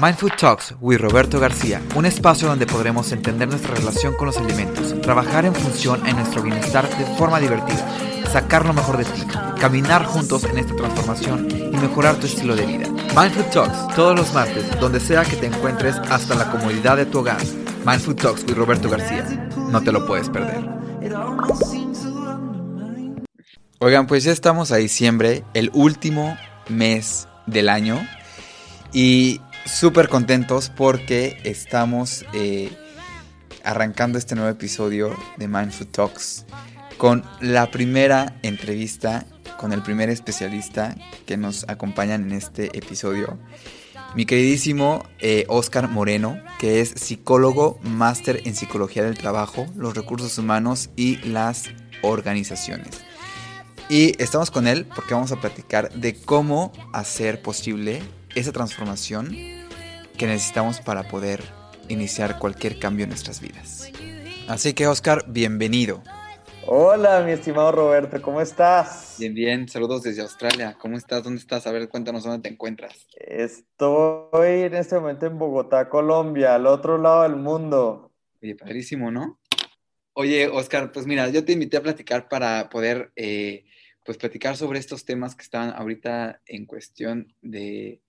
Mindfood Talks with Roberto García, un espacio donde podremos entender nuestra relación con los alimentos, trabajar en función en nuestro bienestar de forma divertida, sacar lo mejor de ti, caminar juntos en esta transformación y mejorar tu estilo de vida. Mindfood Talks, todos los martes, donde sea que te encuentres hasta la comodidad de tu hogar. Mindfood Talks with Roberto García, no te lo puedes perder. Oigan, pues ya estamos a diciembre, el último mes del año. Y súper contentos porque estamos eh, arrancando este nuevo episodio de Mindful Talks con la primera entrevista con el primer especialista que nos acompaña en este episodio. Mi queridísimo eh, Oscar Moreno, que es psicólogo, máster en psicología del trabajo, los recursos humanos y las organizaciones. Y estamos con él porque vamos a platicar de cómo hacer posible esa transformación que necesitamos para poder iniciar cualquier cambio en nuestras vidas. Así que Oscar, bienvenido. Hola, mi estimado Roberto, ¿cómo estás? Bien, bien, saludos desde Australia. ¿Cómo estás? ¿Dónde estás? A ver, cuéntanos dónde te encuentras. Estoy en este momento en Bogotá, Colombia, al otro lado del mundo. Oye, padrísimo, ¿no? Oye, Oscar, pues mira, yo te invité a platicar para poder, eh, pues platicar sobre estos temas que están ahorita en cuestión de,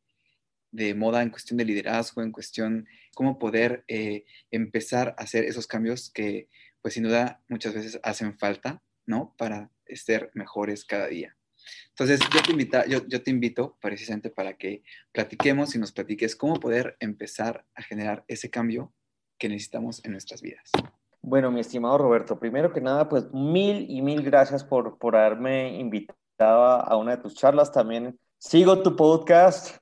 de moda, en cuestión de liderazgo, en cuestión cómo poder eh, empezar a hacer esos cambios que, pues sin duda, muchas veces hacen falta, ¿no? Para ser mejores cada día. Entonces, yo te, invita, yo, yo te invito precisamente para que platiquemos y nos platiques cómo poder empezar a generar ese cambio que necesitamos en nuestras vidas. Bueno, mi estimado Roberto, primero que nada, pues mil y mil gracias por, por haberme invitado a una de tus charlas. También sigo tu podcast,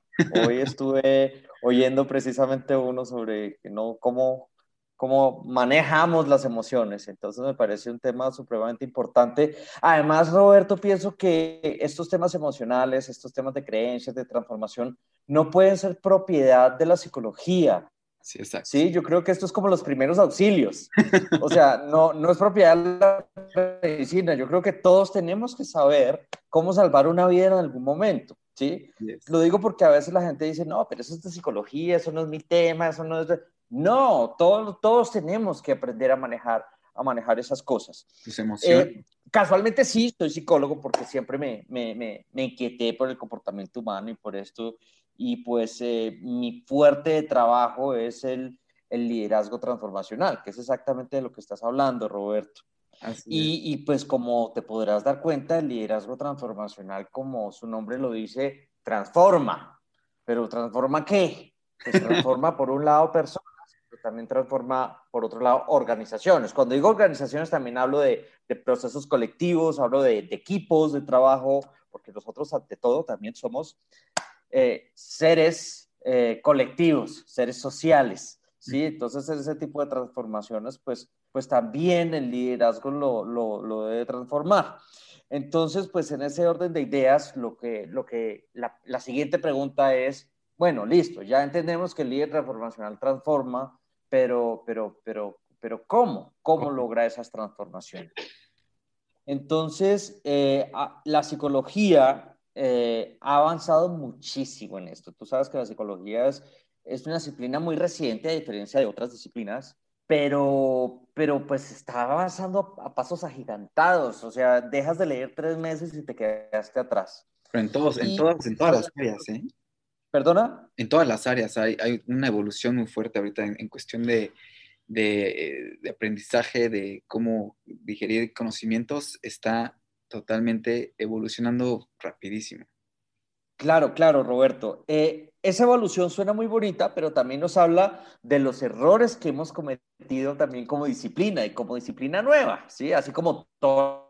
Hoy estuve oyendo precisamente uno sobre ¿no? cómo, cómo manejamos las emociones. Entonces me parece un tema supremamente importante. Además, Roberto, pienso que estos temas emocionales, estos temas de creencias, de transformación, no pueden ser propiedad de la psicología. Sí, exacto. Sí, yo creo que esto es como los primeros auxilios. O sea, no, no es propiedad de la medicina. Yo creo que todos tenemos que saber cómo salvar una vida en algún momento. ¿Sí? Lo digo porque a veces la gente dice, no, pero eso es de psicología, eso no es mi tema, eso no es de... No, todos, todos tenemos que aprender a manejar, a manejar esas cosas. Tus emociones. Eh, casualmente sí, soy psicólogo porque siempre me, me, me, me, inquieté por el comportamiento humano y por esto. Y pues eh, mi fuerte trabajo es el, el liderazgo transformacional, que es exactamente de lo que estás hablando, Roberto. Y, y, pues como te podrás dar cuenta, el liderazgo transformacional, como su nombre lo dice, transforma. ¿Pero transforma qué? Pues transforma por un lado personas, pero también transforma por otro lado organizaciones. Cuando digo organizaciones también hablo de, de procesos colectivos, hablo de, de, equipos de trabajo, porque nosotros ante todo también somos eh, seres eh, colectivos, seres sociales. ¿sí? Entonces ese tipo de transformaciones pues pues también el liderazgo lo, lo, lo, debe transformar. Entonces, pues en ese orden de ideas, lo que, lo que la, la, siguiente pregunta es, bueno, listo, ya entendemos que el líder transformacional transforma, pero, pero, pero, pero ¿cómo? ¿Cómo logra esas transformaciones? Entonces, eh, la psicología eh, ha avanzado muchísimo en esto. Tú sabes que la psicología es, es una disciplina muy reciente, a diferencia de otras disciplinas pero, pero pues está avanzando a, pasos agigantados, o sea, dejas de leer tres meses y te quedaste atrás. Pero en, todos, en, todas, en todas las áreas, ¿eh? ¿Perdona? En todas las áreas hay, hay una evolución muy fuerte ahorita en, en cuestión de, de, de, aprendizaje, de cómo digerir conocimientos, está totalmente evolucionando rapidísimo. Claro, claro, Roberto. Eh, esa evolución suena muy bonita, pero también nos habla de los errores que hemos cometido también como disciplina y como disciplina nueva, ¿sí? Así como todas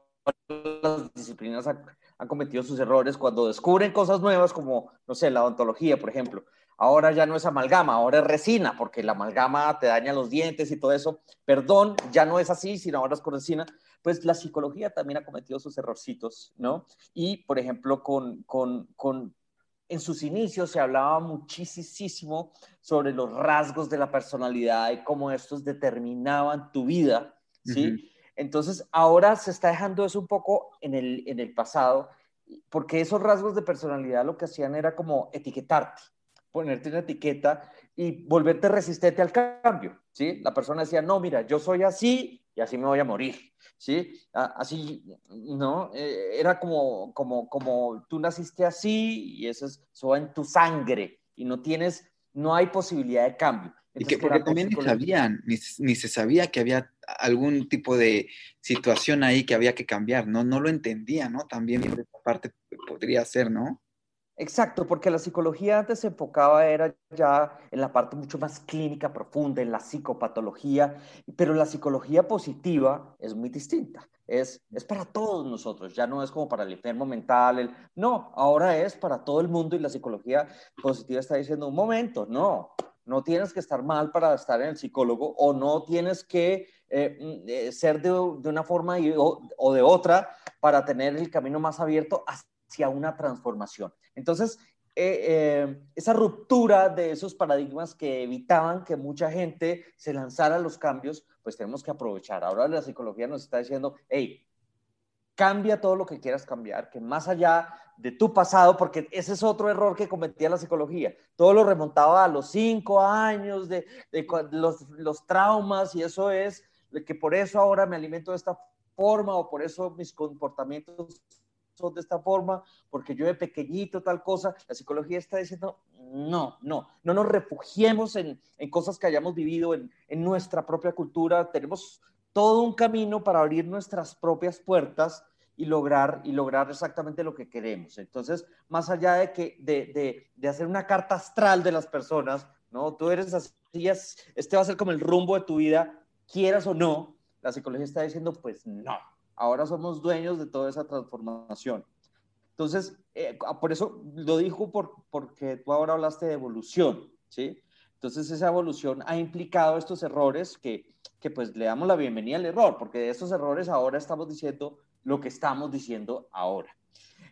las disciplinas han, cometido sus errores cuando descubren cosas nuevas como, no sé, la odontología, por ejemplo. Ahora ya no es amalgama, ahora es resina, porque la amalgama te daña los dientes y todo eso. Perdón, ya no es así, sino ahora es con resina pues la psicología también ha cometido sus errorcitos, ¿no? Y, por ejemplo, con, con en sus inicios se hablaba muchísimo sobre los rasgos de la personalidad y cómo estos determinaban tu vida, ¿sí? Uh -huh. Entonces, ahora se está dejando eso un poco en el, en el pasado, porque esos rasgos de personalidad lo que hacían era como etiquetarte. ponerte una etiqueta y volverte resistente al cambio, ¿sí? La persona decía, no, mira, yo soy así y así me voy a morir, ¿sí? Así, ¿no? Eh, era como, como, como tú naciste así y eso, es, eso va en tu sangre y no tienes, no hay posibilidad de cambio. y que porque también ni sabían, ni, ni, se sabía que había algún tipo de situación ahí que había que cambiar, ¿no? No lo entendía, ¿no? También por esta parte podría ser, ¿no? Exacto, porque la psicología antes se enfocaba era ya en la parte mucho más clínica profunda, en la psicopatología, pero la psicología positiva es muy distinta. Es, es para todos nosotros, ya no es como para el enfermo mental, no, ahora es para todo el mundo y la psicología positiva está diciendo, un momento, no, no tienes que estar mal para estar en el psicólogo o no tienes que eh, mm, eh, ser de, una forma o, o de otra para tener el camino más abierto hacia una transformación. Entonces, eh, eh, esa ruptura de esos paradigmas que evitaban que mucha gente se lanzara a los cambios, pues tenemos que aprovechar. Ahora la psicología nos está diciendo, hey, cambia todo lo que quieras cambiar, que más allá de tu pasado, porque ese es otro error que cometía la psicología, todo lo remontaba a los cinco años de, los, los traumas y eso es que por eso ahora me alimento de esta forma o por eso mis comportamientos de esta forma, porque yo de pequeñito tal cosa, la psicología está diciendo, no, no, no nos refugiemos en, en cosas que hayamos vivido en, en nuestra propia cultura, tenemos todo un camino para abrir nuestras propias puertas y lograr, y lograr exactamente lo que queremos. Entonces, más allá de, que, de, de, de hacer una carta astral de las personas, ¿no? Tú eres así, este va a ser como el rumbo de tu vida, quieras o no, la psicología está diciendo, pues no, Ahora somos dueños de toda esa transformación. Entonces, eh, ah, por eso lo dijo por, porque tú ahora hablaste de evolución, ¿sí? Entonces, esa evolución ha implicado estos errores que, que pues le damos la bienvenida al error, porque de estos errores ahora estamos diciendo lo que estamos diciendo ahora.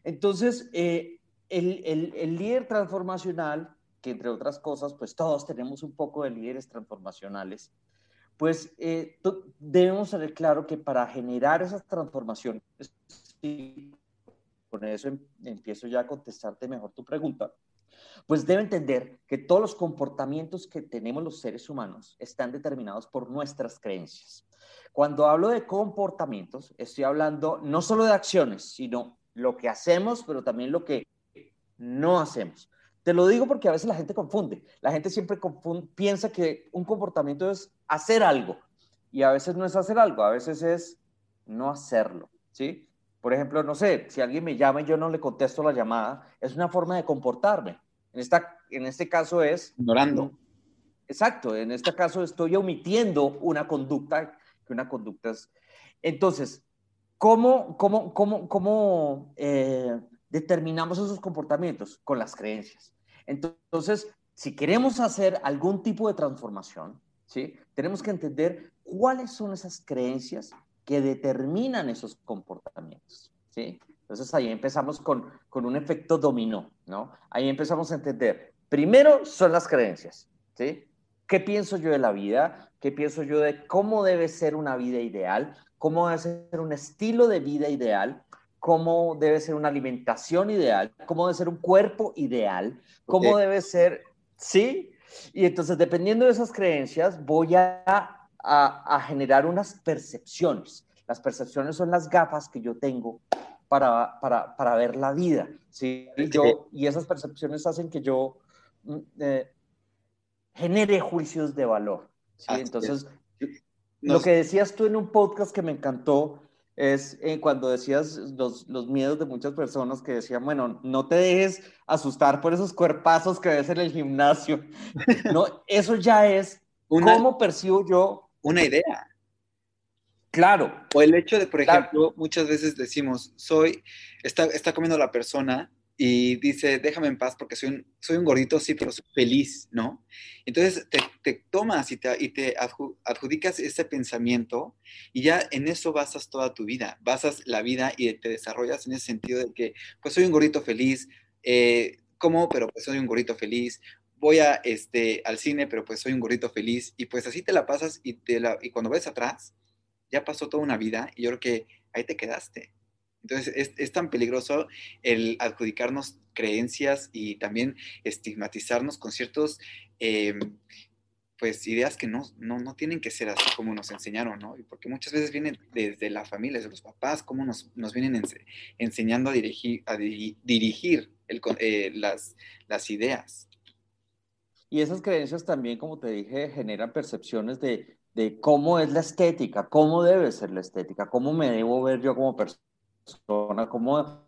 Entonces, eh, el, el, el líder transformacional, que entre otras cosas, pues todos tenemos un poco de líderes transformacionales, pues eh, debemos tener claro que para generar esas transformaciones, y con eso em, empiezo ya a contestarte mejor tu pregunta, pues debe entender que todos los comportamientos que tenemos los seres humanos están determinados por nuestras creencias. Cuando hablo de comportamientos, estoy hablando no solo de acciones, sino lo que hacemos, pero también lo que no hacemos. Te lo digo porque a veces la gente confunde. La gente siempre piensa que un comportamiento es hacer algo y a veces no es hacer algo, a veces es no hacerlo, ¿sí? Por ejemplo, no sé, si alguien me llama y yo no le contesto la llamada, es una forma de comportarme. En, esta, en este caso es... Ignorando. Exacto, en este caso estoy omitiendo una conducta, que una conducta es... Entonces, ¿cómo, cómo, cómo, cómo eh, determinamos esos comportamientos? Con las creencias. Entonces, si queremos hacer algún tipo de transformación, ¿sí? tenemos que entender cuáles son esas creencias que determinan esos comportamientos. ¿sí? Entonces ahí empezamos con, con un efecto dominó, ¿no? Ahí empezamos a entender, primero son las creencias, ¿sí? ¿Qué pienso yo de la vida? ¿Qué pienso yo de cómo debe ser una vida ideal? ¿Cómo debe ser un estilo de vida ideal? Cómo debe ser una alimentación ideal, cómo debe ser un cuerpo ideal, cómo debe ser, ¿sí? Y entonces, dependiendo de esas creencias, voy a, a, generar unas percepciones. Las percepciones son las gafas que yo tengo para, para, para ver la vida, ¿sí? Y, yo, y esas percepciones hacen que yo mm, eh, genere juicios de valor, ¿sí? Entonces, lo que decías tú en un podcast que me encantó, es eh, cuando decías los, los, miedos de muchas personas que decían, bueno, no te dejes asustar por esos cuerpazos que ves en el gimnasio. No, eso ya es cómo percibo yo. Una idea. Claro. O el hecho de, por ejemplo, muchas veces decimos, soy, está, está comiendo la persona y dice, déjame en paz porque soy un, soy un gordito, sí, pero soy feliz, ¿no? Entonces te, tomas y te, y te adjudicas ese pensamiento y ya en eso basas toda tu vida, basas la vida y te desarrollas en ese sentido de que, pues soy un gordito feliz, eh, ¿cómo? Pero pues soy un gordito feliz, voy a, este, al cine, pero pues soy un gordito feliz y pues así te la pasas y, te la, y cuando ves atrás, ya pasó toda una vida y yo creo que ahí te quedaste. Entonces es, tan peligroso el adjudicarnos creencias y también estigmatizarnos con ciertos, eh, pues, ideas que no, no, tienen que ser así como nos enseñaron, ¿no? Porque muchas veces vienen desde la familia, desde los papás, cómo nos, vienen enseñando a dirigir, a dirigir eh, las, las ideas. Y esas creencias también, como te dije, generan percepciones de, de cómo es la estética, cómo debe ser la estética, cómo me debo ver yo como persona cómo,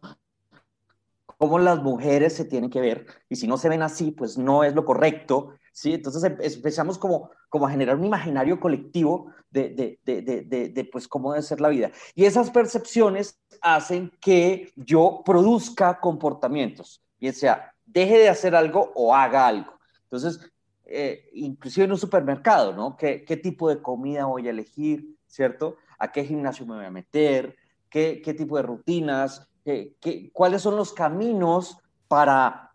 cómo las mujeres se tienen que ver, y si no se ven así, pues no es lo correcto, ¿sí? Entonces em, empezamos como, como a generar un imaginario colectivo de, de, de, de, pues cómo debe ser la vida. Y esas percepciones hacen que yo produzca comportamientos, bien sea deje de hacer algo o haga algo. Entonces, eh, inclusive en un supermercado, ¿no? ¿Qué, ¿Qué tipo de comida voy a elegir, ¿cierto? ¿A qué gimnasio me voy a meter? Qué, tipo de rutinas, qué, cuáles son los caminos para,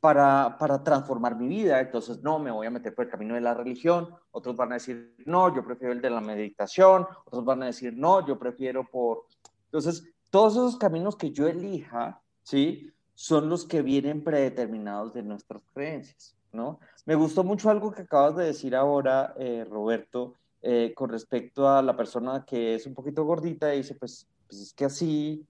para, para, transformar mi vida. Entonces, no, me voy a meter por el camino de la religión. Otros van a decir, no, yo prefiero el de la meditación. Otros van a decir, no, yo prefiero por... Entonces, todos esos caminos que yo elija, ¿sí? Son los que vienen predeterminados de nuestras creencias, ¿no? Me gustó mucho algo que acabas de decir ahora, eh, Roberto, eh, con respecto a la persona que es un poquito gordita y dice, pues pues es que así,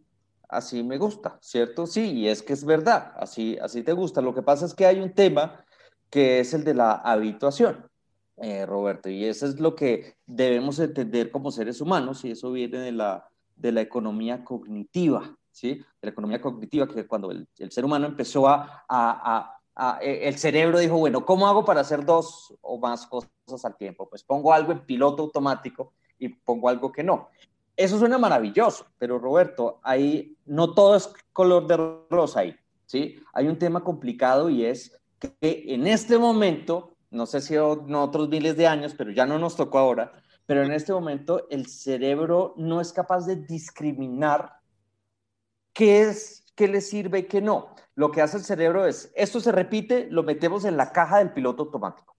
así me gusta, ¿cierto? Sí, y es que es verdad, así, así te gusta. Lo que pasa es que hay un tema que es el de la habituación, eh, Roberto, y eso es lo que debemos entender como seres humanos, y eso viene de la, de la economía cognitiva, ¿sí? De la economía cognitiva, que cuando el, ser humano empezó a, a, a, e, el cerebro dijo, bueno, ¿cómo hago para hacer dos o más cosas al tiempo? Pues pongo algo en piloto automático y pongo algo que no. Eso suena maravilloso, pero Roberto, ahí no todo es color de rosa ahí, ¿sí? Hay un tema complicado y es que en este momento, no sé si en otros miles de años, pero ya no nos tocó ahora, pero en este momento el cerebro no es capaz de discriminar qué es, qué le sirve y qué no. Lo que hace el cerebro es, esto se repite, lo metemos en la caja del piloto automático.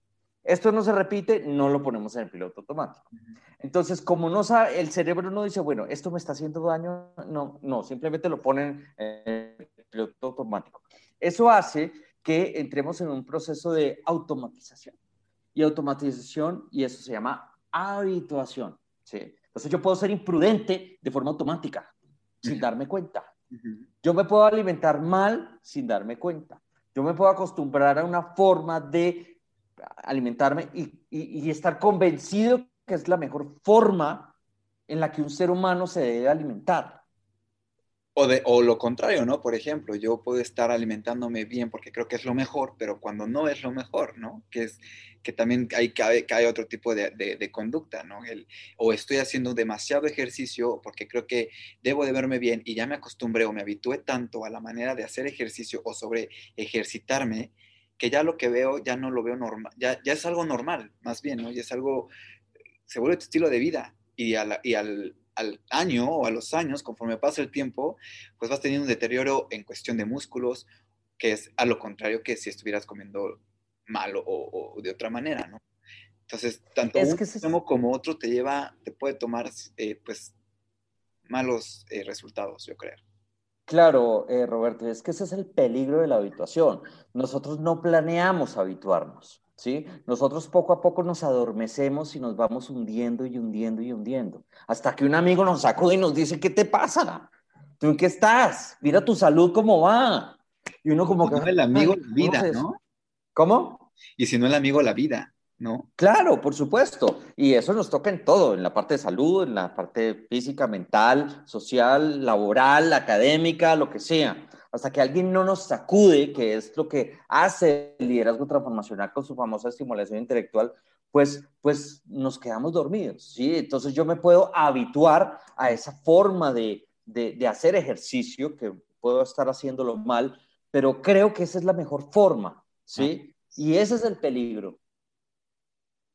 Esto no se repite, no lo ponemos en el piloto automático. Entonces, como no sabe, el cerebro no dice, bueno, esto me está haciendo daño, no, no, simplemente lo ponen en el piloto automático. Eso hace que entremos en un proceso de automatización. Y automatización, y eso se llama habituación. ¿sí? Entonces, yo puedo ser imprudente de forma automática, sin darme cuenta. Yo me puedo alimentar mal sin darme cuenta. Yo me puedo acostumbrar a una forma de alimentarme y, estar convencido que es la mejor forma en la que un ser humano se debe alimentar. O, de, o lo contrario, ¿no? Por ejemplo, yo puedo estar alimentándome bien porque creo que es lo mejor, pero cuando no es lo mejor, ¿no? Que es que también hay, hay otro tipo de, de, conducta, ¿no? El, o estoy haciendo demasiado ejercicio porque creo que debo de verme bien y ya me acostumbré o me habitué tanto a la manera de hacer ejercicio o sobre ejercitarme que ya lo que veo ya no lo veo normal, ya, ya es algo normal, más bien, ¿no? Y es algo, se vuelve tu estilo de vida y, y al, al, año o a los años, conforme pasa el tiempo, pues vas teniendo un deterioro en cuestión de músculos, que es a lo contrario que si estuvieras comiendo mal o, o de otra manera, ¿no? Entonces, tanto uno como otro te lleva, te puede tomar, eh, pues, malos eh, resultados, yo creo. Claro, eh, Roberto, es que ese es el peligro de la habituación. Nosotros no planeamos habituarnos, ¿sí? Nosotros poco a poco nos adormecemos y nos vamos hundiendo y hundiendo y hundiendo. Hasta que un amigo nos sacude y nos dice, ¿qué te pasa? ¿Tú en qué estás? Mira tu salud cómo va. Y uno como que... el amigo la vida, ¿no? ¿Cómo? Y si no el amigo la vida. ¿No? Claro, por supuesto. Y eso nos toca en todo, en la parte de salud, en la parte física, mental, social, laboral, académica, lo que sea. Hasta que alguien no nos sacude, que es lo que hace el liderazgo transformacional con su famosa estimulación intelectual, pues, pues nos quedamos dormidos, ¿sí? Entonces yo me puedo habituar a esa forma de, de hacer ejercicio, que puedo estar haciéndolo mal, pero creo que esa es la mejor forma, ¿sí? Y ese es el peligro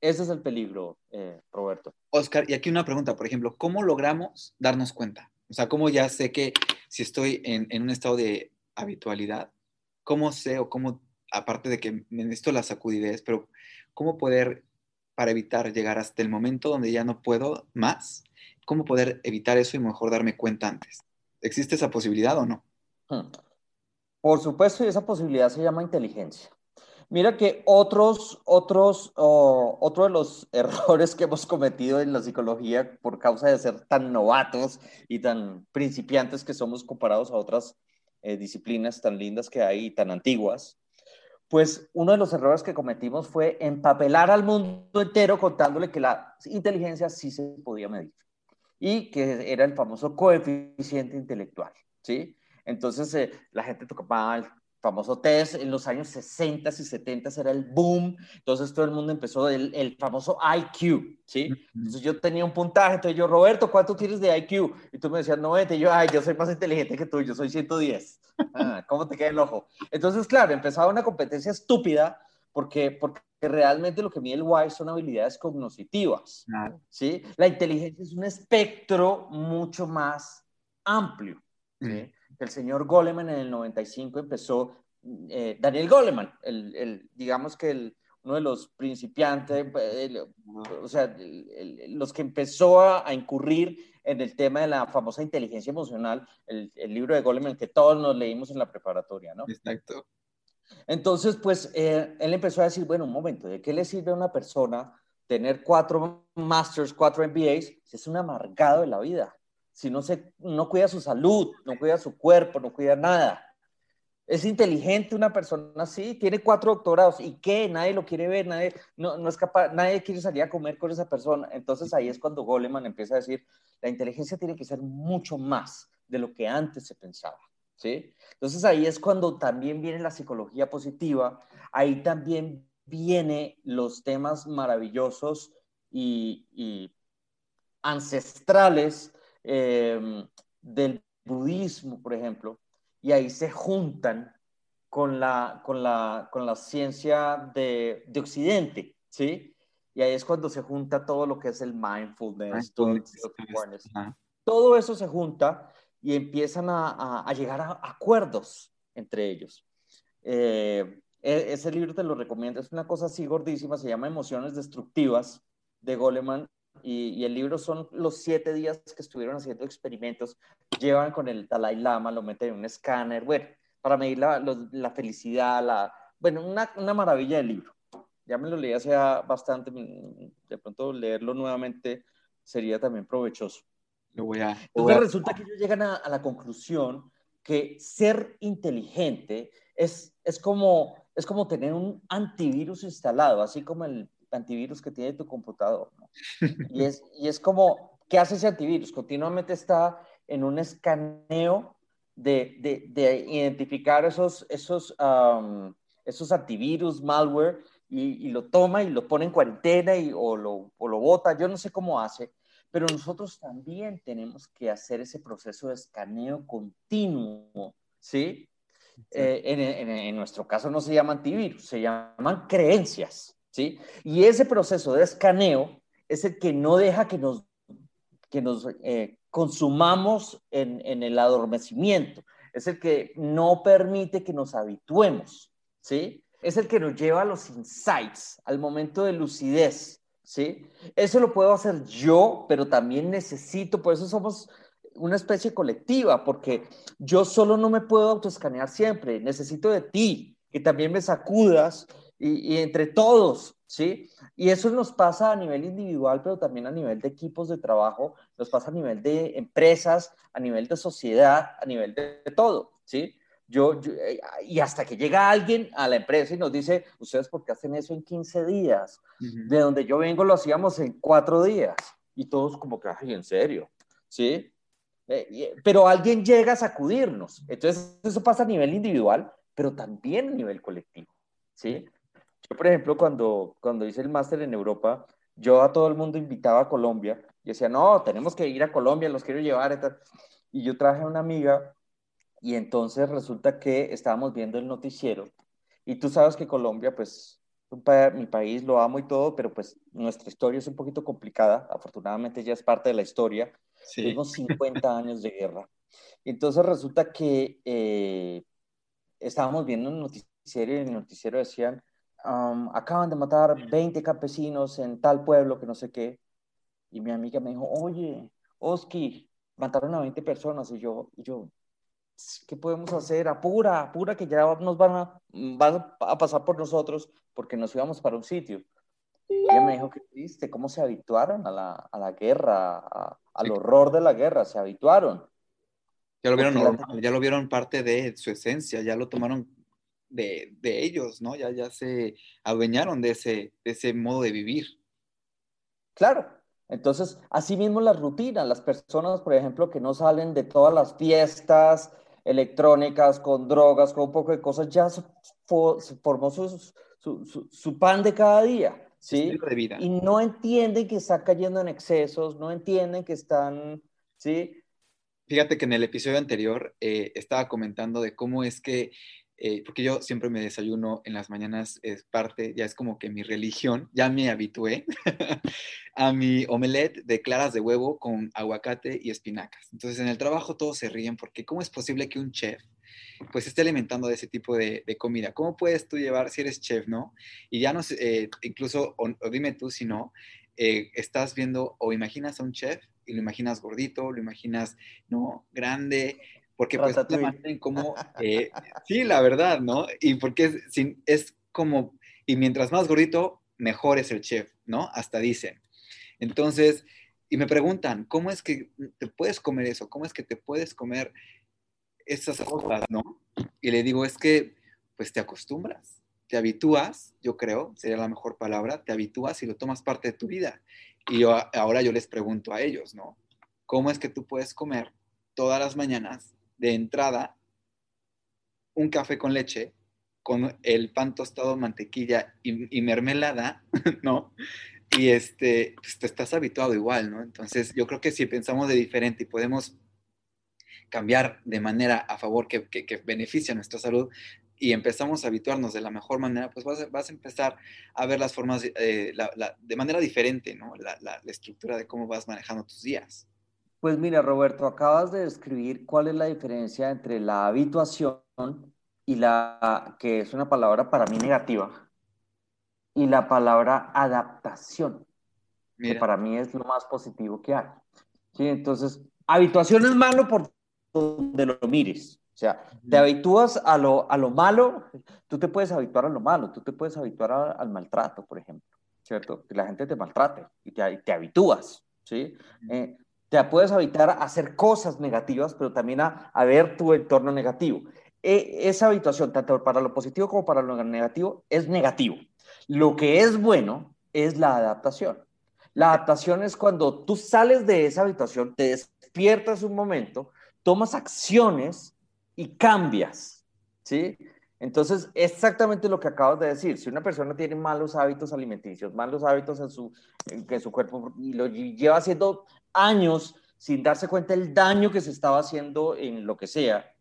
ese es el peligro, eh, Roberto. Oscar, y aquí una pregunta, por ejemplo, ¿cómo logramos darnos cuenta? O sea, ¿cómo ya sé que si estoy en, un estado de habitualidad, cómo sé o cómo, aparte de que me necesito la sacudidez, pero cómo poder, para evitar llegar hasta el momento donde ya no puedo más, cómo poder evitar eso y mejor darme cuenta antes? ¿Existe esa posibilidad o no? Hmm. Por supuesto, y esa posibilidad se llama inteligencia. Mira que otros, otros, otro de los errores que hemos cometido en la psicología por causa de ser tan novatos y tan principiantes que somos comparados a otras eh, disciplinas tan lindas que hay y tan antiguas, pues uno de los errores que cometimos fue empapelar al mundo entero contándole que la inteligencia sí se podía medir y que era el famoso coeficiente intelectual, ¿sí? Entonces eh, la gente tocaba famoso test en los años 60 y 70 era el boom, entonces todo el mundo empezó el, el famoso IQ, ¿sí? Entonces yo tenía un puntaje, entonces yo, Roberto, ¿cuánto tienes de IQ? Y tú me decías 90, y yo, ay, yo soy más inteligente que tú, yo soy 110. Ah, ¿Cómo te queda el ojo? Entonces, claro, empezaba una competencia estúpida porque, porque realmente lo que mide el Y son habilidades cognitivas. ¿sí? La inteligencia es un espectro mucho más amplio. ¿sí? El señor Goleman en el 95 empezó, eh, Daniel Goleman, el, el, digamos que el, uno de los principiantes, o sea, los que empezó a, a, incurrir en el tema de la famosa inteligencia emocional, el, el, libro de Goleman que todos nos leímos en la preparatoria, ¿no? Exacto. Entonces, pues, eh, él empezó a decir, bueno, un momento, ¿de qué le sirve a una persona tener cuatro masters, cuatro MBAs, si es un amargado de la vida? Si no, se, no cuida su salud, no cuida su cuerpo, no cuida nada. Es inteligente una persona así, tiene cuatro doctorados. ¿Y qué? Nadie lo quiere ver, nadie, no, no es capaz, nadie quiere salir a comer con esa persona. Entonces ahí es cuando Goleman empieza a decir, la inteligencia tiene que ser mucho más de lo que antes se pensaba. ¿sí? Entonces ahí es cuando también viene la psicología positiva, ahí también vienen los temas maravillosos y, ancestrales em, del budismo, por ejemplo, y ahí se juntan con la, con la, con la ciencia de, de Occidente, ¿sí? Y ahí es cuando se junta todo lo que es el mindfulness, todo, eso se junta y empiezan a, a, llegar a acuerdos entre ellos. Eh, e, ese libro te lo recomiendo, es una cosa así gordísima, se llama Emociones Destructivas de Goleman y, y, el libro son los siete días que estuvieron haciendo experimentos, llevan con el Dalai Lama, lo meten en un escáner, bueno, para medir la, la felicidad, la, bueno, una, una maravilla del libro. Ya me lo leí hace bastante, de pronto leerlo nuevamente sería también provechoso. Lo voy a, Entonces resulta que ellos llegan a, a, la conclusión que ser inteligente es, es, como, es como tener un antivirus instalado, así como el antivirus que tiene tu computador. ¿no? Y, es, y es como, ¿qué hace ese antivirus? Continuamente está en un escaneo de, de, de identificar esos, esos, um, esos antivirus, malware, y, y, lo toma y lo pone en cuarentena y, o, lo, o lo bota, yo no sé cómo hace, pero nosotros también tenemos que hacer ese proceso de escaneo continuo, ¿sí? Eh, en, en, en, nuestro caso no se llama antivirus, se llaman creencias, ¿sí? Y ese proceso de escaneo es el que no deja que nos, que nos eh, consumamos en, en, el adormecimiento, es el que no permite que nos habituemos, ¿sí? Es el que nos lleva a los insights, al momento de lucidez, ¿sí? Eso lo puedo hacer yo, pero también necesito, por eso somos una especie colectiva, porque yo solo no me puedo autoescanear siempre, necesito de ti, que también me sacudas y, y, entre todos, ¿sí? Y eso nos pasa a nivel individual, pero también a nivel de equipos de trabajo, nos pasa a nivel de empresas, a nivel de sociedad, a nivel de, todo, ¿sí? Yo, yo, eh, y hasta que llega alguien a la empresa y nos dice, ustedes por qué hacen eso en 15 días, uh -huh. de donde yo vengo lo hacíamos en cuatro días, y todos como que, ay, en serio, ¿sí? Eh, pero alguien llega a sacudirnos, entonces eso pasa a nivel individual, pero también a nivel colectivo, ¿sí? Yo, por ejemplo, cuando, cuando hice el máster en Europa, yo a todo el mundo invitaba a Colombia, y decía, no, tenemos que ir a Colombia, los quiero llevar, y, tal. y yo traje a una amiga y entonces resulta que estábamos viendo el noticiero y tú sabes que Colombia, pues mi país lo amo y todo, pero pues nuestra historia es un poquito complicada, afortunadamente ya es parte de la historia, sí. tuvimos 50 años de guerra. Entonces resulta que eh, estábamos viendo un noticiero y en el noticiero decían, um, acaban de matar 20 campesinos en tal pueblo que no sé qué, y mi amiga me dijo, oye, Oski, mataron a 20 personas y yo, y yo, ¿qué podemos hacer? Apura, apura, que ya nos van a, van a pasar por nosotros porque nos íbamos para un sitio. Y ella me dijo, qué triste, cómo se habituaron a la, a la guerra, al horror de la guerra, se habituaron. Ya lo vieron normal, ya lo vieron parte de su esencia, ya lo tomaron de, de, ellos, ¿no? Ya, ya se adueñaron de ese, de ese modo de vivir. Claro, entonces, así mismo las rutinas, las personas, por ejemplo, que no salen de todas las fiestas electrónicas, con drogas, con un poco de cosas, ya se, formó su, su, su, pan de cada día, ¿sí? De vida. Y no entienden que están cayendo en excesos, no entienden que están, ¿sí? Fíjate que en el episodio anterior eh, estaba comentando de cómo es que, eh, porque yo siempre me desayuno en las mañanas, es parte, ya es como que mi religión, ya me habitué a mi omelette de claras de huevo con aguacate y espinacas. Entonces en el trabajo todos se ríen porque ¿cómo es posible que un chef pues esté alimentando de ese tipo de, comida? ¿Cómo puedes tú llevar, si eres chef, no? Y ya no eh, incluso, dime tú si no, estás viendo o imaginas a un chef y lo imaginas gordito, lo imaginas, ¿no? Grande, porque pues la manera en cómo, eh, sí, la verdad, ¿no? Y porque es, es como, y mientras más gordito, mejor es el chef, ¿no? Hasta dicen. Entonces, y me preguntan, ¿cómo es que te puedes comer eso? ¿Cómo es que te puedes comer esas cosas, ¿no? Y le digo, es que, pues te acostumbras, te habitúas, yo creo, sería la mejor palabra, te habitúas y lo tomas parte de tu vida. Y ahora yo les pregunto a ellos, ¿no? ¿Cómo es que tú puedes comer todas las mañanas de entrada un café con leche, con el pan tostado, mantequilla y, mermelada, ¿no? Y este, pues te estás habituado igual, ¿no? Entonces yo creo que si pensamos de diferente y podemos cambiar de manera a favor que, que, beneficia nuestra salud, y empezamos a habituarnos de la mejor manera, pues vas a, vas a empezar a ver las formas eh, de manera diferente, ¿no? La, la, estructura de cómo vas manejando tus días. Pues mira, Roberto, acabas de describir cuál es la diferencia entre la habituación y la, que es una palabra para mí negativa, y la palabra adaptación, que para mí es lo más positivo que hay. ¿Sí? Entonces, habituación es malo por donde lo mires. O sea, te habitúas a lo, a lo malo, tú te puedes habituar a lo malo, tú te puedes habituar al maltrato, por ejemplo, ¿cierto? Que la gente te maltrate y te, te habitúas, ¿sí? Eh, te puedes habituar a hacer cosas negativas, pero también a, a ver tu entorno negativo. E, esa habituación, tanto para lo positivo como para lo negativo, es negativo. Lo que es bueno es la adaptación. La adaptación es cuando tú sales de esa habitación, te despiertas un momento, tomas acciones y cambias, ¿sí? Entonces, exactamente lo que acabas de decir. Si una persona tiene malos hábitos alimenticios, malos hábitos en su, en, su cuerpo y lo lleva haciendo años sin darse cuenta del daño que se estaba haciendo en lo que sea,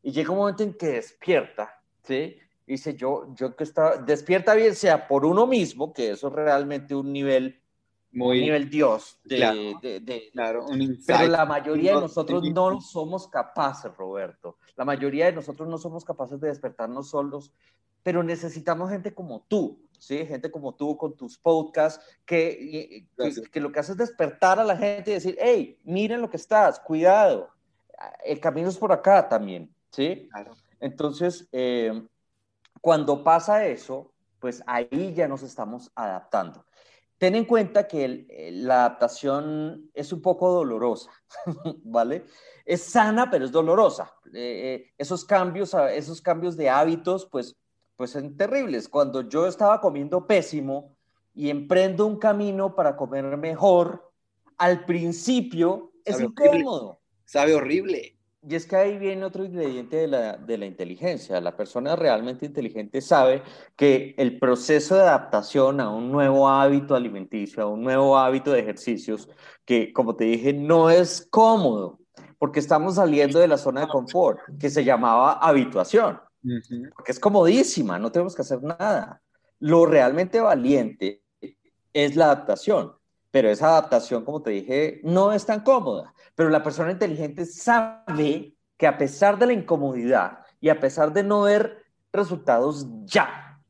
y llega un momento en que despierta, ¿sí? dice, yo, yo que está, despierta bien sea por uno mismo, que eso es realmente un nivel muy nivel Dios. De, claro, pero la mayoría de nosotros no somos capaces, Roberto. La mayoría de nosotros no somos capaces de despertarnos solos, pero necesitamos gente como tú, ¿sí? Gente como tú con tus podcasts, que, que, lo que hace es despertar a la gente y decir, hey, miren lo que estás, cuidado, el camino es por acá también, ¿sí? Claro. Entonces, eh, cuando pasa eso, pues ahí ya nos estamos adaptando. Ten en cuenta que eh, la adaptación es un poco dolorosa, ¿vale? Es sana, pero es dolorosa. Eh, eh, esos, cambios, esos cambios de hábitos, pues, pues son terribles. Cuando yo estaba comiendo pésimo y emprendo un camino para comer mejor, al principio es incómodo. Sabe horrible. Y es que ahí viene otro ingrediente de la, de la, inteligencia. La persona realmente inteligente sabe que el proceso de adaptación a un nuevo hábito alimenticio, a un nuevo hábito de ejercicios, que como te dije, no es cómodo, porque estamos saliendo de la zona de confort, que se llamaba habituación, porque es comodísima, no tenemos que hacer nada. Lo realmente valiente es la adaptación, pero esa adaptación, como te dije, no es tan cómoda. Pero la persona inteligente sabe que a pesar de la incomodidad y a pesar de no ver resultados ya,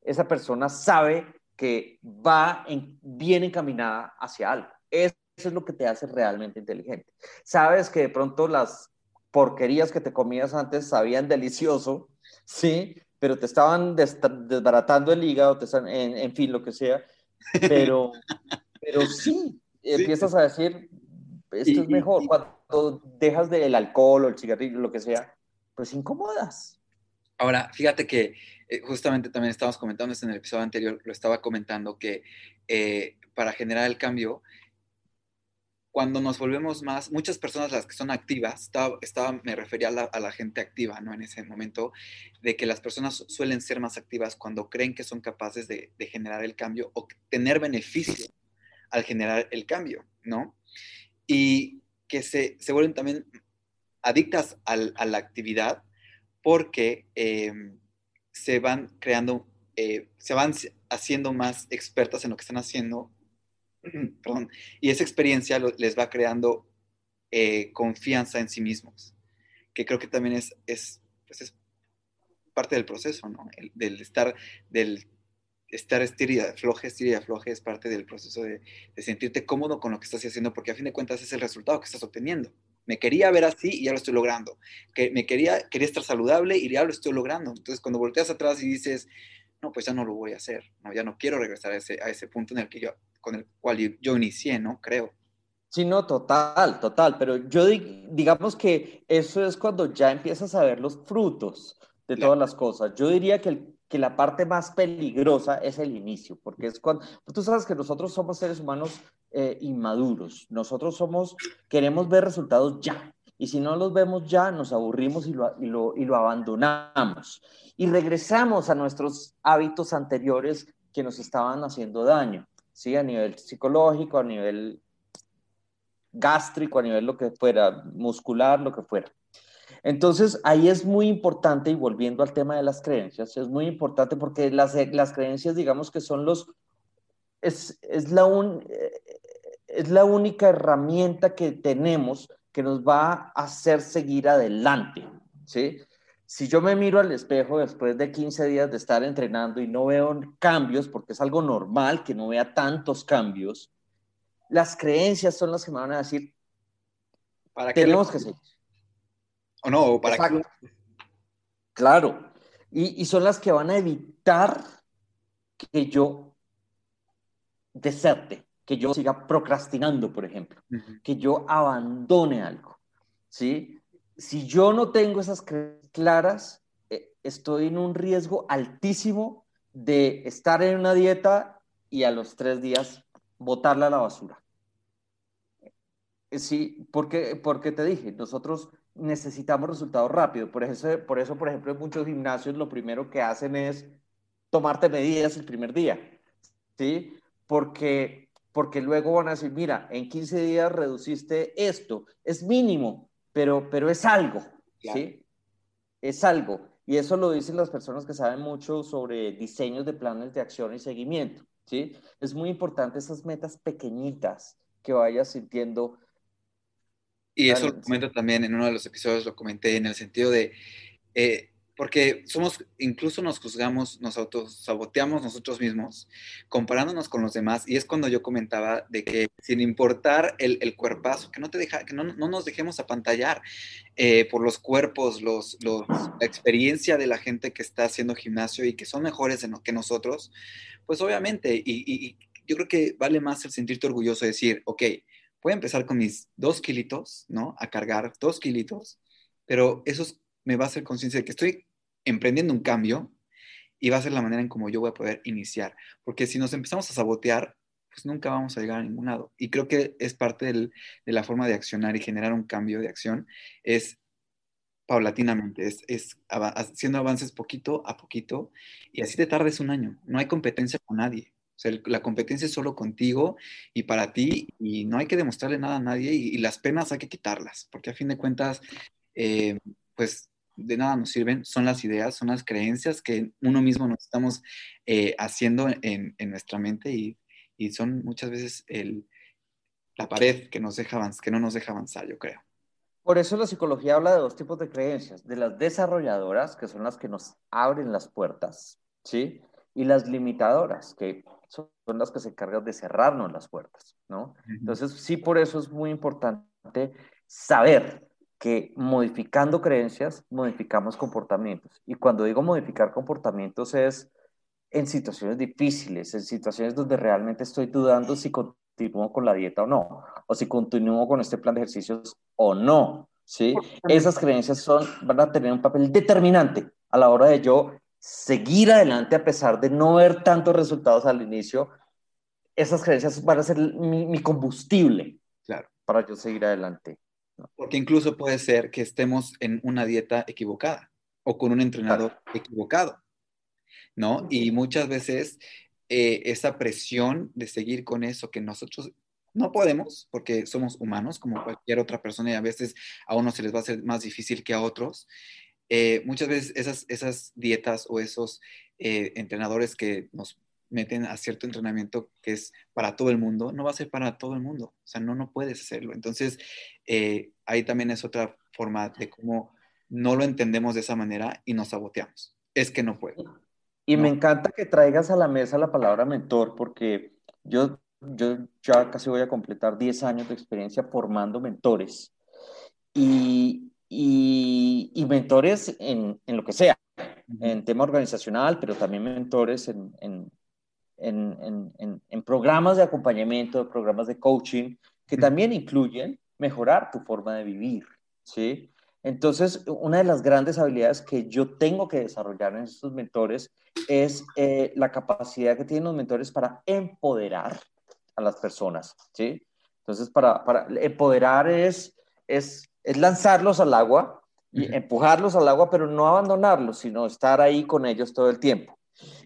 esa persona sabe que va bien encaminada hacia algo. Esa es lo que te hace realmente inteligente. Sabes que de pronto las porquerías que te comías antes sabían delicioso, ¿sí? Pero te estaban desbaratando el hígado, te están, en, fin, lo que sea. Pero, pero sí, empiezas a decir, esto es mejor. Cuando dejas del alcohol o el cigarrillo, lo que sea, pues incomodas. Ahora, fíjate que eh, justamente también estábamos comentando esto en el episodio anterior, lo estaba comentando que eh, para generar el cambio, cuando nos volvemos más, muchas personas las que son activas, estaba, me refería a la, gente activa, ¿no? En ese momento, de que las personas suelen ser más activas cuando creen que son capaces de, generar el cambio o tener beneficio al generar el cambio, ¿no? Y que se, se vuelven también adictas a la actividad porque em, se van creando, eh, se van haciendo más expertas en lo que están haciendo, perdón, y esa experiencia les va creando eh, confianza en sí mismos, que creo que también es, es, pues es parte del proceso, ¿no? del estar, del estar estirida, floje, estirida, floje, es parte del proceso de, de sentirte cómodo con lo que estás haciendo, porque a fin de cuentas es el resultado que estás obteniendo. Me quería ver así y ya lo estoy logrando. Que me quería, quería estar saludable y ya lo estoy logrando. Entonces, cuando volteas atrás y dices, no, pues ya no lo voy a hacer, no, ya no quiero regresar a ese, a ese punto en el que yo, con el cual yo, inicié, ¿no? Creo. Sí, no, total, total, pero yo digamos que eso es cuando ya empiezas a ver los frutos de todas las cosas. Yo diría que, que la parte más peligrosa es el inicio, porque es cuando, tú sabes que nosotros somos seres humanos eh, inmaduros. Nosotros somos, queremos ver resultados ya. Y si no los vemos ya, nos aburrimos y lo, y lo, y lo abandonamos. Y regresamos a nuestros hábitos anteriores que nos estaban haciendo daño, ¿sí? A nivel psicológico, a nivel gástrico, a nivel lo que fuera, muscular, lo que fuera. Entonces, ahí es muy importante, y volviendo al tema de las creencias, es muy importante porque las, las creencias, digamos que son los, es, es la un, es la única herramienta que tenemos que nos va a hacer seguir adelante, ¿sí? Si yo me miro al espejo después de 15 días de estar entrenando y no veo cambios, porque es algo normal que no vea tantos cambios, las creencias son las que me van a decir, ¿para qué tenemos que seguir? ¿O no? ¿Para qué? Claro. Y, y son las que van a evitar que yo deserte que yo siga procrastinando, por ejemplo, que yo abandone algo, ¿sí? Si yo no tengo esas claras, eh, estoy en un riesgo altísimo de estar en una dieta y a los tres días botarla a la basura. Eh, sí, porque, porque te dije, nosotros necesitamos resultados rápidos. Por eso, por eso, por ejemplo, en muchos gimnasios lo primero que hacen es tomarte medidas el primer día, ¿sí? Porque porque luego van a decir, mira, en 15 días reduciste esto, es mínimo, pero, pero es algo, ¿sí? Es algo. Y eso lo dicen las personas que saben mucho sobre diseños de planes de acción y seguimiento, ¿sí? Es muy importante esas metas pequeñitas que vayas sintiendo. Y eso lo comento también en uno de los episodios, lo comenté en el sentido de, eh, porque somos, incluso nos juzgamos, nos autosaboteamos nosotros mismos, comparándonos con los demás, y es cuando yo comentaba de que sin importar el, el cuerpazo, que no te deja, que no, no nos dejemos apantallar eh, por los cuerpos, los, los, la experiencia de la gente que está haciendo gimnasio y que son mejores que nosotros, pues obviamente, y, y, yo creo que vale más el sentirte orgulloso de decir, ok, voy a empezar con mis dos kilitos, ¿no? A cargar dos kilitos, pero esos me va a hacer conciencia de que estoy emprendiendo un cambio y va a ser la manera en cómo yo voy a poder iniciar. Porque si nos empezamos a sabotear, pues nunca vamos a llegar a ningún lado. Y creo que es parte de la forma de accionar y generar un cambio de acción, es paulatinamente, es, es haciendo avances poquito a poquito y así te tardes un año. No hay competencia con nadie. La competencia es solo contigo y para ti y no hay que demostrarle nada a nadie y, las penas hay que quitarlas, porque a fin de cuentas, eh, pues de nada nos sirven, son las ideas, son las creencias que uno mismo nos estamos eh, haciendo en, nuestra mente y, son muchas veces el, la pared que, nos deja que no nos deja avanzar, yo creo. Por eso la psicología habla de dos tipos de creencias, de las desarrolladoras, que son las que nos abren las puertas, ¿sí? y las limitadoras, que son las que se encargan de cerrarnos las puertas, ¿no? Entonces, sí, por eso es muy importante saber que modificando creencias, modificamos comportamientos. Y cuando digo modificar comportamientos es en situaciones difíciles, en situaciones donde realmente estoy dudando si continúo con la dieta o no, o si continúo con este plan de ejercicios o no, ¿sí? Esas creencias son, van a tener un papel determinante a la hora de yo seguir adelante a pesar de no ver tantos resultados al inicio. Esas creencias van a ser mi, combustible claro. para yo seguir adelante. Porque incluso puede ser que estemos en una dieta equivocada o con un entrenador equivocado, ¿no? Y muchas veces eh, esa presión de seguir con eso que nosotros no podemos, porque somos humanos como cualquier otra persona y a veces a unos se les va a hacer más difícil que a otros. Eh, muchas veces esas, esas dietas o esos eh, entrenadores que nos meten a cierto entrenamiento que es para todo el mundo, no va a ser para todo el mundo. O sea, no, no puedes hacerlo. Entonces, eh, ahí también es otra forma de cómo no lo entendemos de esa manera y nos saboteamos. Es que no puedo. Y me encanta que traigas a la mesa la palabra mentor, porque yo, yo ya casi voy a completar 10 años de experiencia formando mentores. Y, y, mentores en, en, lo que sea, en tema organizacional, pero también mentores en, en, en programas de acompañamiento, programas de coaching, que también incluyen mejorar tu forma de vivir, ¿sí? Entonces, una de las grandes habilidades que yo tengo que desarrollar en estos mentores es eh, la capacidad que tienen los mentores para empoderar a las personas, ¿sí? Entonces, para, para empoderar es, es es lanzarlos al agua y empujarlos al agua, pero no abandonarlos, sino estar ahí con ellos todo el tiempo.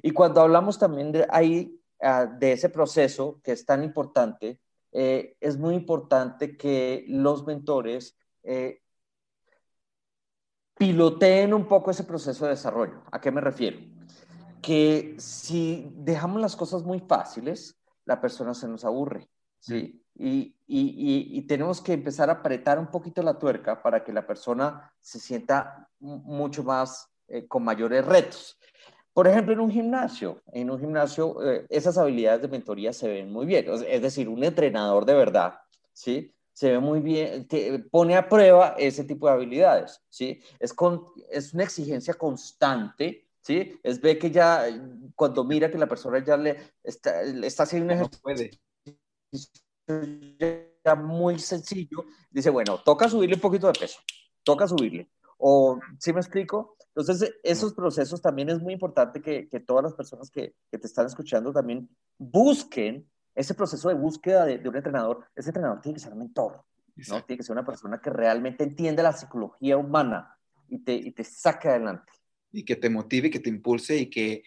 Y cuando hablamos también de, ahí, ah, de ese proceso que es tan importante, eh, es muy importante que los mentores eh, piloteen un poco ese proceso de desarrollo. ¿A qué me refiero? Que si dejamos las cosas muy fáciles, la persona se nos aburre, ¿sí? Y, y, y, tenemos que empezar a apretar un poquito la tuerca para que la persona se sienta mucho más eh, con mayores retos. Por ejemplo, en un gimnasio, en un gimnasio eh, esas habilidades de mentoría se ven muy bien, es decir, un entrenador de verdad, ¿sí? Se ve muy bien, que pone a prueba ese tipo de habilidades, ¿sí? Es, con, es una exigencia constante, ¿sí? Es ver que ya cuando mira que la persona ya le está, le está haciendo un ejercicio, puede ya muy sencillo, dice, bueno, toca subirle un poquito de peso, toca subirle. O, ¿sí me explico? Entonces, esos procesos también es muy importante que, que todas las personas que, que, te están escuchando también busquen ese proceso de búsqueda de, de un entrenador. Ese entrenador tiene que ser un mentor, ¿no? Tiene que ser una persona que realmente entiende la psicología humana y te, y te saque adelante. Y que te motive, que te impulse y que,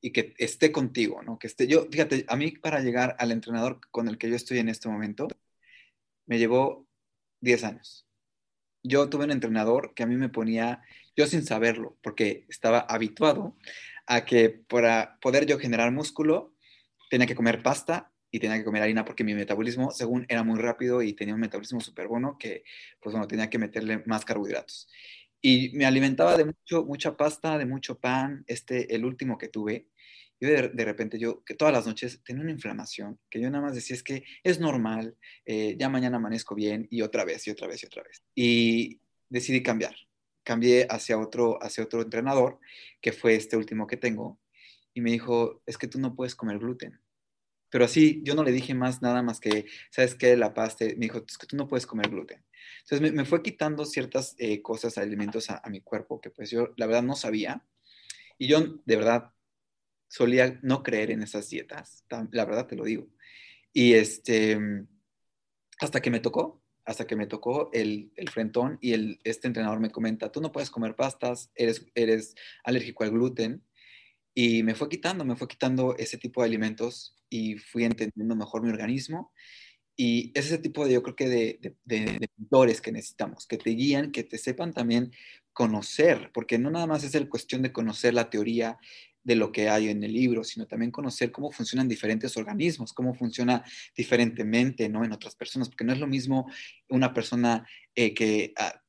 y que esté contigo, ¿no? Que esté yo, fíjate, a mí para llegar al entrenador con el que yo estoy en este momento, me llevó 10 años. Yo tuve un entrenador que a mí me ponía, yo sin saberlo, porque estaba habituado a que para poder yo generar músculo, tenía que comer pasta y tenía que comer harina porque mi metabolismo, según era muy rápido y tenía un metabolismo súper bueno, que pues bueno, tenía que meterle más carbohidratos. Y me alimentaba de mucho, mucha pasta, de mucho pan, este, el último que tuve. Yo de, repente, yo que todas las noches tenía una inflamación, que yo nada más decía es que es normal, eh, ya mañana amanezco bien y otra vez y otra vez y otra vez. Y decidí cambiar. Cambié hacia otro, hacia otro entrenador, que fue este último que tengo, y me dijo, es que tú no puedes comer gluten. Pero así, yo no le dije más nada más que, ¿sabes qué? La pasta, me dijo, es que tú no puedes comer gluten. Entonces me, fue quitando ciertas eh, cosas, alimentos a, mi cuerpo que pues yo la verdad no sabía. Y yo de verdad solía no creer en esas dietas, la verdad te lo digo. Y este, hasta que me tocó, hasta que me tocó el, el frentón y el, este entrenador me comenta, tú no puedes comer pastas, eres, eres alérgico al gluten. Y me fue quitando, me fue quitando ese tipo de alimentos y fui entendiendo mejor mi organismo y es ese tipo de, yo creo que de, de, mentores que necesitamos, que te guían, que te sepan también conocer, porque no nada más es el cuestión de conocer la teoría de lo que hay en el libro, sino también conocer cómo funcionan diferentes organismos, cómo funciona diferentemente, ¿no? En otras personas, porque no es lo mismo una persona eh, que ah,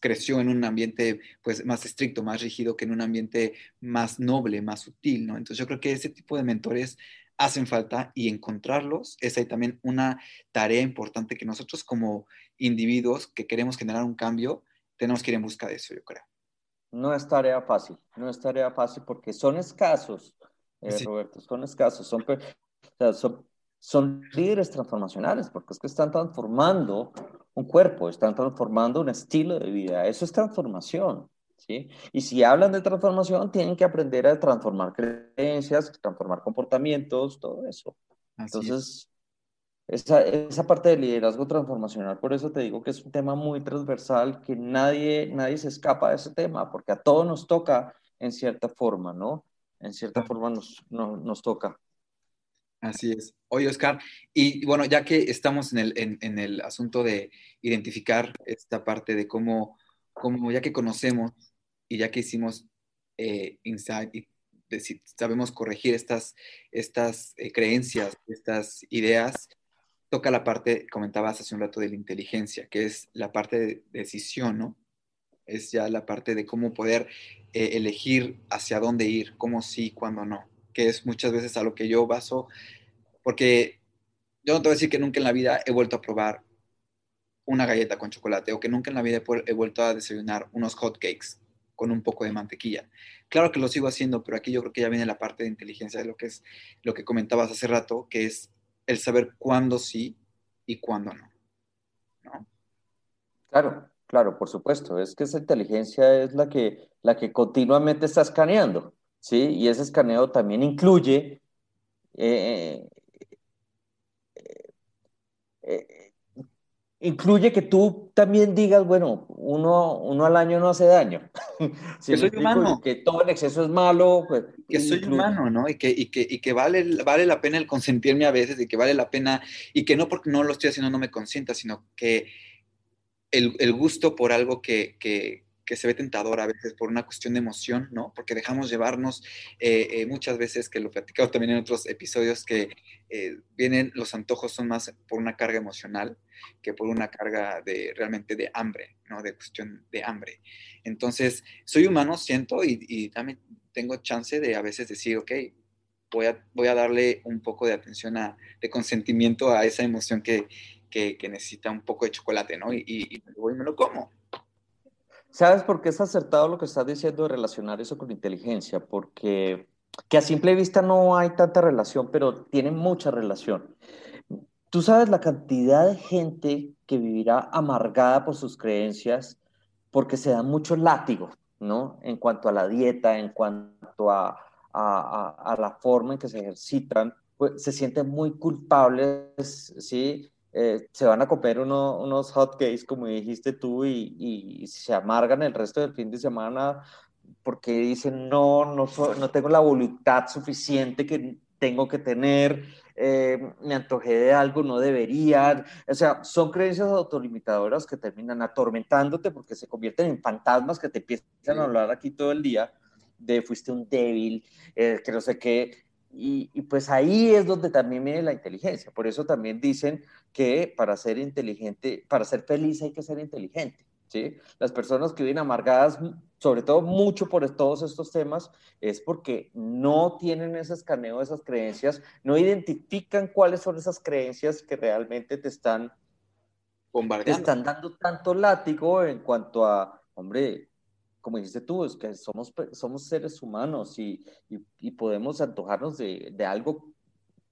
creció en un ambiente pues más estricto, más rígido que en un ambiente más noble, más sutil, ¿no? Entonces yo creo que ese tipo de mentores hacen falta y encontrarlos es ahí también una tarea importante que nosotros como individuos que queremos generar un cambio tenemos que ir en busca de eso, yo creo. No es tarea fácil, no es tarea fácil porque son escasos, eh, Roberto, son escasos, son, son, son líderes transformacionales porque es que están transformando un cuerpo, están transformando un estilo de vida, eso es transformación. ¿Sí? Y si hablan de transformación, tienen que aprender a transformar creencias, transformar comportamientos, todo eso. Entonces, esa, esa, parte del liderazgo transformacional, por eso te digo que es un tema muy transversal, que nadie, nadie se escapa de ese tema, porque a todos nos toca en cierta forma, ¿no? En cierta forma nos, nos toca. Así es. Oye, Oscar, y bueno, ya que estamos en el, en, en el asunto de identificar esta parte de cómo, cómo, ya que conocemos y ya que hicimos eh, insight y sabemos corregir estas, estas eh, creencias, estas ideas, toca la parte, comentabas hace un rato, de la inteligencia, que es la parte de decisión, ¿no? Es ya la parte de cómo poder eh, elegir hacia dónde ir, cómo sí, cuándo no, que es muchas veces a lo que yo baso, porque yo no te voy a decir que nunca en la vida he vuelto a probar una galleta con chocolate o que nunca en la vida he vuelto a desayunar unos hot cakes con un poco de mantequilla. Claro que lo sigo haciendo, pero aquí yo creo que ya viene la parte de inteligencia de lo que es lo que comentabas hace rato, que es el saber cuándo sí y cuándo no. Claro, claro, por supuesto. Es que esa inteligencia es la que, la que continuamente está escaneando, ¿sí? Y ese escaneo también incluye eh, eh, eh, incluye que tú también digas, bueno, uno, uno al año no hace daño. que soy humano. Que todo el exceso es malo. Pues, que soy humano, ¿no? Y que, y que, y que vale, vale la pena el consentirme a veces, y que vale la pena, y que no porque no lo estoy haciendo no me consienta, sino que el, el gusto por algo que, que, que se ve tentador a veces por una cuestión de emoción, ¿no? Porque dejamos llevarnos eh, eh, muchas veces, que lo he platicado también en otros episodios, que eh, vienen, los antojos son más por una carga emocional que por una carga de realmente de hambre, ¿no? De cuestión de hambre. Entonces, soy humano, siento, y, también tengo chance de a veces decir, ok, voy a, voy a darle un poco de atención, a, de consentimiento a esa emoción que, que, necesita un poco de chocolate, ¿no? Y, y, y me lo como. ¿Sabes por qué es acertado lo que estás diciendo de relacionar eso con inteligencia? Porque que a simple vista no hay tanta relación, pero tiene mucha relación. Tú sabes la cantidad de gente que vivirá amargada por sus creencias porque se da mucho látigo, ¿no? En cuanto a la dieta, en cuanto a, a, a, a la forma en que se ejercitan, pues se sienten muy culpables, ¿sí? Eh, se van a comer uno, unos hotcakes, como dijiste tú, y, y, se amargan el resto del fin de semana porque dicen, no, no, no tengo la voluntad suficiente que tengo que tener, eh, me antojé de algo, no debería. O sea, son creencias autolimitadoras que terminan atormentándote porque se convierten en fantasmas que te empiezan a hablar aquí todo el día de fuiste un débil, eh, que no sé qué, y, pues ahí es donde también viene la inteligencia. Por eso también dicen que para ser inteligente, para ser feliz hay que ser inteligente. ¿sí? Las personas que viven amargadas, sobre todo mucho por todos estos temas, es porque no tienen ese escaneo de esas creencias, no identifican cuáles son esas creencias que realmente te están bombardeando. Te están dando tanto látigo en cuanto a, hombre, como dijiste tú, es que somos, somos seres humanos y, y, podemos antojarnos de, de, algo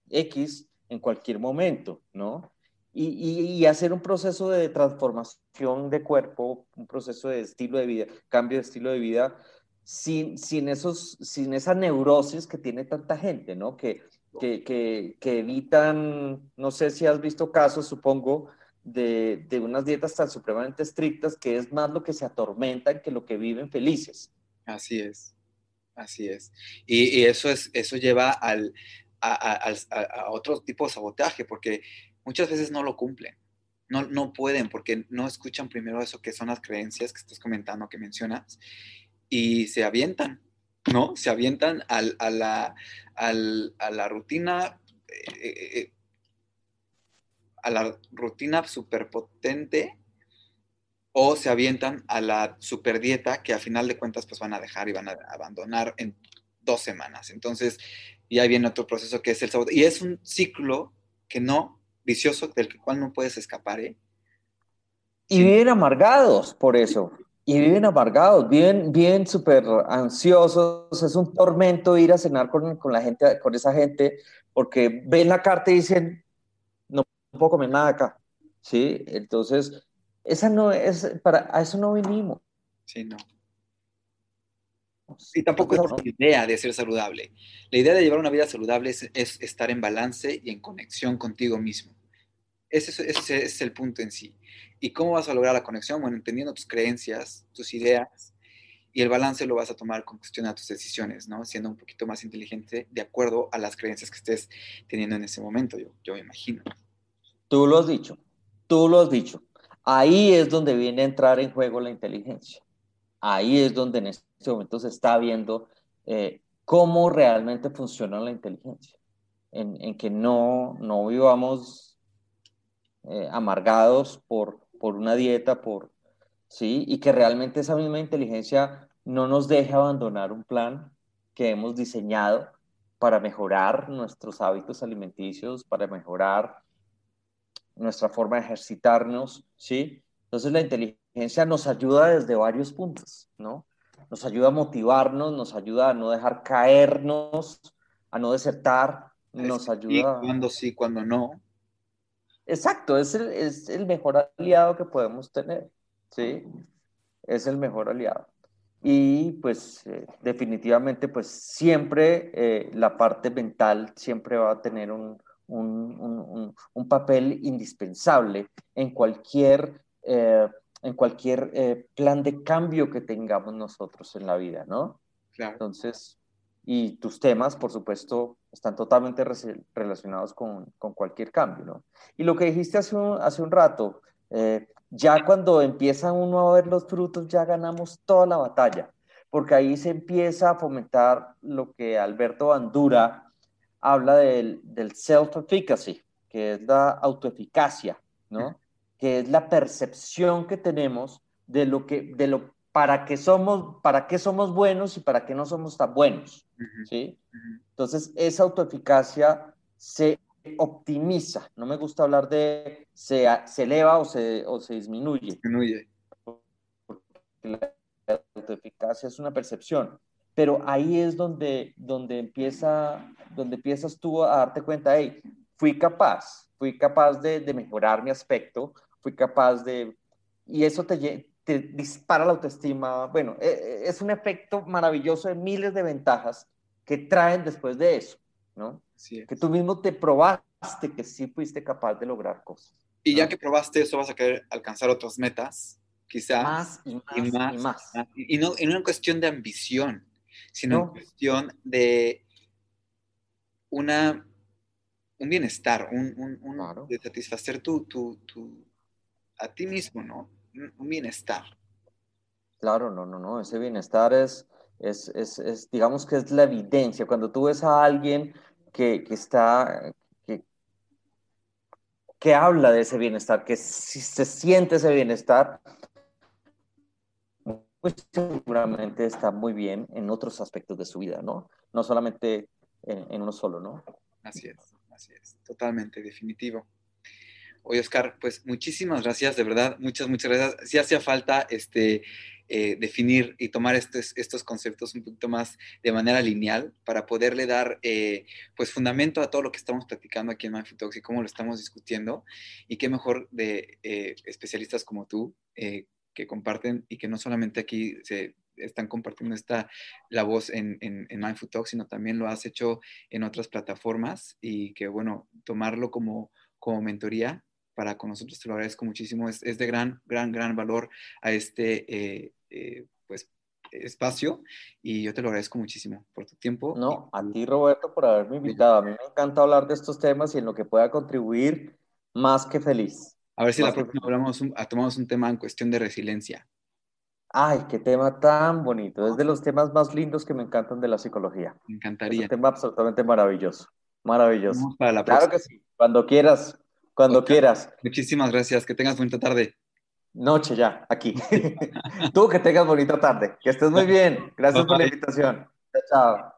X en cualquier momento, ¿no? Y, y, hacer un proceso de transformación de cuerpo, un proceso de estilo de vida, cambio de estilo de vida, sin, sin, esos, sin esa neurosis que tiene tanta gente, ¿no? Que, que, que, que evitan, no sé si has visto casos, supongo, de, de, unas dietas tan supremamente estrictas que es más lo que se atormentan que lo que viven felices. Así es, así es. Y, y eso, es, eso lleva al, a, a, a, otro tipo de sabotaje, porque muchas veces no lo cumplen. No, no pueden porque no escuchan primero eso que son las creencias que estás comentando, que mencionas, y se avientan, ¿no? Se avientan al, a, la, a la rutina eh, eh, eh, a la rutina súper potente o se avientan a la super dieta que a final de cuentas pues van a dejar y van a abandonar en dos semanas. Entonces ya viene otro proceso que es el sabotaje. Y es un ciclo que no, vicioso, del cual no puedes escapar. ¿eh? Y viven amargados por eso. Y viven amargados, viven bien súper ansiosos. Es un tormento ir a cenar con, con, la gente, con esa gente, porque ven la carta y dicen, no puedo comer nada acá. ¿Sí? Entonces, esa no es, para, a eso no vinimos. Sí, no. Y tampoco es la idea de ser saludable. La idea de llevar una vida saludable es, estar en balance y en conexión contigo mismo. Ese, es el punto en sí. ¿Y cómo vas a lograr la conexión? Bueno, entendiendo tus creencias, tus ideas, y el balance lo vas a tomar con cuestión a tus decisiones, ¿no? Siendo un poquito más inteligente de acuerdo a las creencias que estés teniendo en ese momento, yo, yo me imagino. Tú lo has dicho, tú lo has dicho. Ahí es donde viene a entrar en juego la inteligencia. Ahí es donde en este momento se está viendo eh, cómo realmente funciona la inteligencia. En, que no, no vivamos eh, amargados por, por una dieta, por, ¿sí? y que realmente esa misma inteligencia no nos deje abandonar un plan que hemos diseñado para mejorar nuestros hábitos alimenticios, para mejorar nuestra forma de ejercitarnos, ¿sí? Entonces la inteligencia nos ayuda desde varios puntos, ¿no? Nos ayuda a motivarnos, nos ayuda a no dejar caernos, a no desertar, nos ayuda... Y cuando sí, cuando no. Exacto, es el, es el mejor aliado que podemos tener, ¿sí? Es el mejor aliado. Y pues eh, definitivamente pues siempre eh, la parte mental siempre va a tener un, un, papel indispensable en cualquier, eh, en cualquier plan de cambio que tengamos nosotros en la vida, ¿no? Claro. Entonces, y tus temas, por supuesto, están totalmente relacionados con, con, cualquier cambio, ¿no? Y lo que dijiste hace un, hace un rato, eh, ya cuando empieza uno a ver los frutos, ya ganamos toda la batalla, porque ahí se empieza a fomentar lo que Alberto Bandura habla del, del self-efficacy, que es la autoeficacia, ¿no? Que es la percepción que tenemos de lo que, de lo, para qué somos, para qué somos buenos y para qué no somos tan buenos, ¿sí? Entonces, esa autoeficacia se optimiza, no me gusta hablar de se, se eleva o se, o se disminuye. Disminuye. La autoeficacia es una percepción, pero ahí es donde, donde, empieza, donde empiezas tú a darte cuenta, hey, fui capaz, fui capaz de, de mejorar mi aspecto, fui capaz de... Y eso te, te dispara la autoestima. Bueno, e, e, es un efecto maravilloso de miles de ventajas que traen después de eso, ¿no? Que tú mismo te probaste que sí fuiste capaz de lograr cosas. Y ya que probaste eso, vas a querer alcanzar otras metas, quizás. Más y más y más. Y, no, en una cuestión de ambición, sino en cuestión de una, un bienestar, un, de satisfacer tu, tu, a ti mismo, ¿no? Un, bienestar. Claro, no, no, no, ese bienestar es, es, es, digamos que es la evidencia. Cuando tú ves a alguien que, que está, que, que habla de ese bienestar, que si se siente ese bienestar, pues seguramente está muy bien en otros aspectos de su vida, ¿no? No solamente en, uno solo, ¿no? Así es, así es, totalmente, definitivo. Oye, Oscar, pues muchísimas gracias, de verdad, muchas, muchas gracias. Si hacía falta este, eh, definir y tomar estos, estos conceptos un poquito más de manera lineal para poderle dar eh, pues fundamento a todo lo que estamos platicando aquí en Mindful Talks y cómo lo estamos discutiendo. Y qué mejor de eh, especialistas como tú que comparten y que no solamente aquí se están compartiendo esta la voz en, en, en Mindful Talk, sino también lo has hecho en otras plataformas y que bueno, tomarlo como, como mentoría para con nosotros te lo agradezco muchísimo, es, es de gran, gran, gran valor a este eh, eh, pues espacio y yo te lo agradezco muchísimo por tu tiempo. No, a ti Roberto por haberme invitado, a mí me encanta hablar de estos temas y en lo que pueda contribuir, más que feliz. A ver si la próxima hablamos un, tomamos un tema en cuestión de resiliencia. Ay, qué tema tan bonito. Es de los temas más lindos que me encantan de la psicología. Me encantaría. Es un tema absolutamente maravilloso. Maravilloso. Vamos para la claro que sí. Cuando quieras. Cuando quieras. Muchísimas gracias. Que tengas buena tarde. Noche ya, aquí. Tú que tengas bonita tarde. Que estés muy bien. Gracias por la invitación. Chao, chao.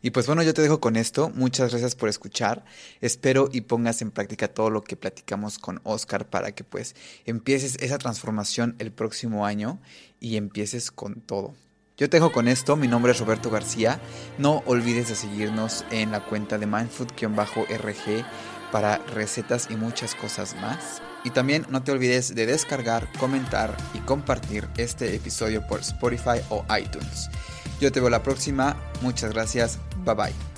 Y pues bueno, yo te dejo con esto. Muchas gracias por escuchar. Espero y pongas en práctica todo lo que platicamos con Oscar para que pues empieces esa transformación el próximo año y empieces con todo. Yo te dejo con esto, mi nombre es Roberto García. No olvides de seguirnos en la cuenta de mindfood-rg para recetas y muchas cosas más. Y también no te olvides de descargar, comentar y compartir este episodio por Spotify o iTunes. Yo te veo la próxima. Muchas gracias. Bye bye.